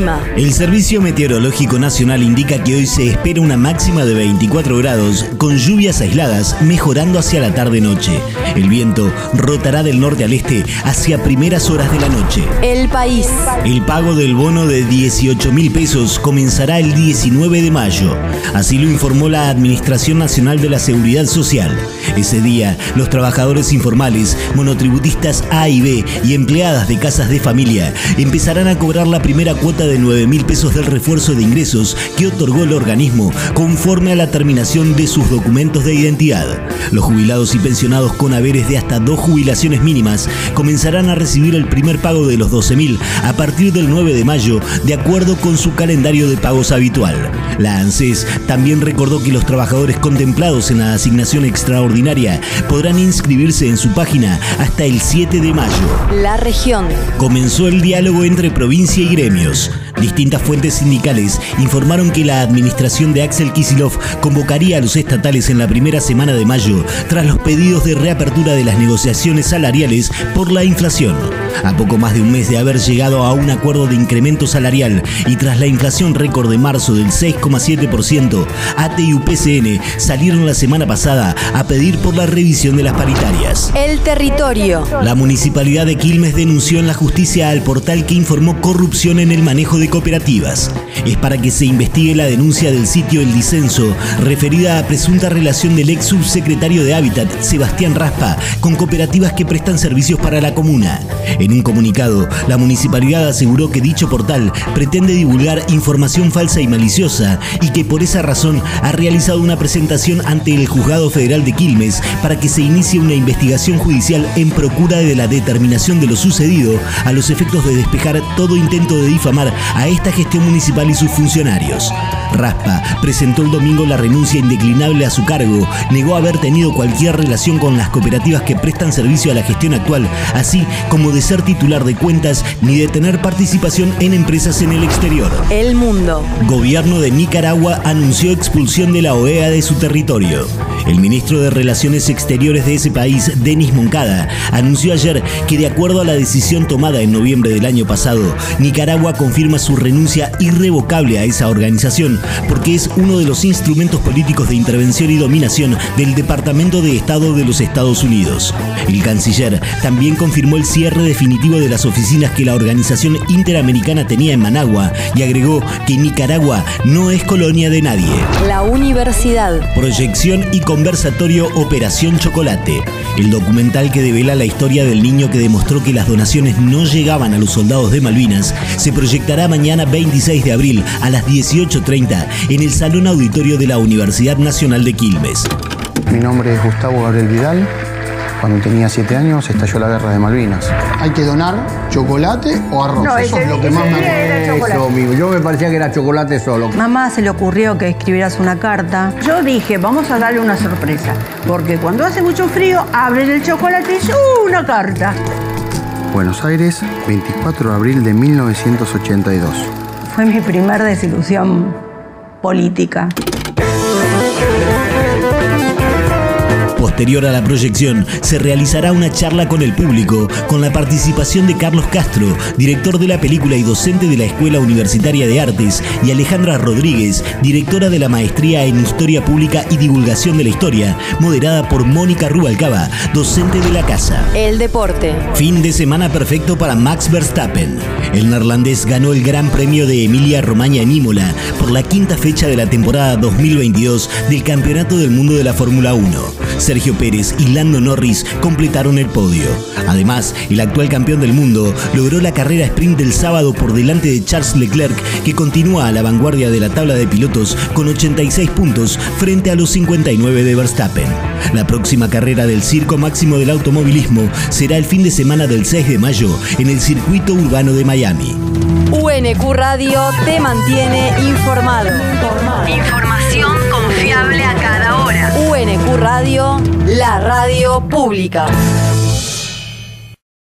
El clima. El Servicio Meteorológico Nacional indica que hoy se espera una máxima de 24 grados, con lluvias aisladas, mejorando hacia la tarde-noche. El viento rotará del norte al este hacia primeras horas de la noche. El país. El pago del bono de 18 mil pesos comenzará el 19 de mayo. Así lo informó la Administración Nacional de la Seguridad Social. Ese día, los trabajadores informales, monotributistas A y B y empleadas de casas de familia empezarán a cobrar la primera cuota de 9 mil pesos del refuerzo de ingresos que otorgó el organismo conforme a la terminación de sus documentos de identidad. Los jubilados y pensionados con haberes de hasta dos jubilaciones mínimas comenzarán a recibir el primer pago de los 12 mil a partir del 9 de mayo, de acuerdo con su calendario de pagos habitual. La ANSES también recordó que los trabajadores contemplados en la asignación extraordinaria podrán inscribirse en su página hasta el 7 de mayo. La región. Comenzó el diálogo entre provincia y gremios. Distintas fuentes sindicales informaron que la administración de Axel Kisilov convocaría a los estatales en la primera semana de mayo tras los pedidos de reapertura de las negociaciones salariales por la inflación. A poco más de un mes de haber llegado a un acuerdo de incremento salarial y tras la inflación récord de marzo del 6,7%, ATE y UPCN salieron la semana pasada a pedir por la revisión de las paritarias. El territorio. La municipalidad de Quilmes denunció en la justicia al portal que informó corrupción en el manejo de cooperativas. Es para que se investigue la denuncia del sitio El Disenso, referida a presunta relación del ex subsecretario de Hábitat, Sebastián Raspa, con cooperativas que prestan servicios para la comuna. En un comunicado, la municipalidad aseguró que dicho portal pretende divulgar información falsa y maliciosa y que por esa razón ha realizado una presentación ante el Juzgado Federal de Quilmes para que se inicie una investigación judicial en procura de la determinación de lo sucedido a los efectos de despejar todo intento de difamar a esta gestión municipal y sus funcionarios. Raspa presentó el domingo la renuncia indeclinable a su cargo, negó haber tenido cualquier relación con las cooperativas que prestan servicio a la gestión actual, así como de ser titular de cuentas ni de tener participación en empresas en el exterior. El mundo. Gobierno de Nicaragua anunció expulsión de la OEA de su territorio. El ministro de Relaciones Exteriores de ese país, Denis Moncada, anunció ayer que de acuerdo a la decisión tomada en noviembre del año pasado, Nicaragua confirma su renuncia irrevocable a esa organización porque es uno de los instrumentos políticos de intervención y dominación del Departamento de Estado de los Estados Unidos. El canciller también confirmó el cierre definitivo de las oficinas que la organización interamericana tenía en Managua y agregó que Nicaragua no es colonia de nadie. La universidad. Proyección y conversatorio Operación Chocolate. El documental que devela la historia del niño que demostró que las donaciones no llegaban a los soldados de Malvinas se proyectará mañana 26 de abril a las 18.30 en el Salón Auditorio de la Universidad Nacional de Quilmes. Mi nombre es Gustavo Gabriel Vidal. Cuando tenía siete años estalló la guerra de Malvinas. ¿Hay que donar chocolate o arroz? No, Eso ese- es lo que más me acuerdo. chocolate. Eso. Yo me parecía que era chocolate solo. Mamá se le ocurrió que escribieras una carta. Yo dije, vamos a darle una sorpresa, porque cuando hace mucho frío, abren el chocolate y ¡uh, una carta! Buenos Aires, 24 de abril de 1982. Fue mi primer desilusión política. Posterior a la proyección, se realizará una charla con el público, con la participación de Carlos Castro, director de la película y docente de la Escuela Universitaria de Artes, y Alejandra Rodríguez, directora de la Maestría en Historia Pública y Divulgación de la Historia, moderada por Mónica Rubalcaba, docente de la casa. El deporte. Fin de semana perfecto para Max Verstappen. El neerlandés ganó el Gran Premio de Emilia Romagna en Imola por la quinta fecha de la temporada 2022 del Campeonato del Mundo de la Fórmula 1. Sergio Pérez y Lando Norris completaron el podio. Además, el actual campeón del mundo logró la carrera sprint del sábado por delante de Charles Leclerc, que continúa a la vanguardia de la tabla de pilotos con 86 puntos frente a los 59 de Verstappen. La próxima carrera del Circo Máximo del Automovilismo será el fin de semana del 6 de mayo en el circuito urbano de Miami. UNQ Radio te mantiene informado. Confiable La radio pública.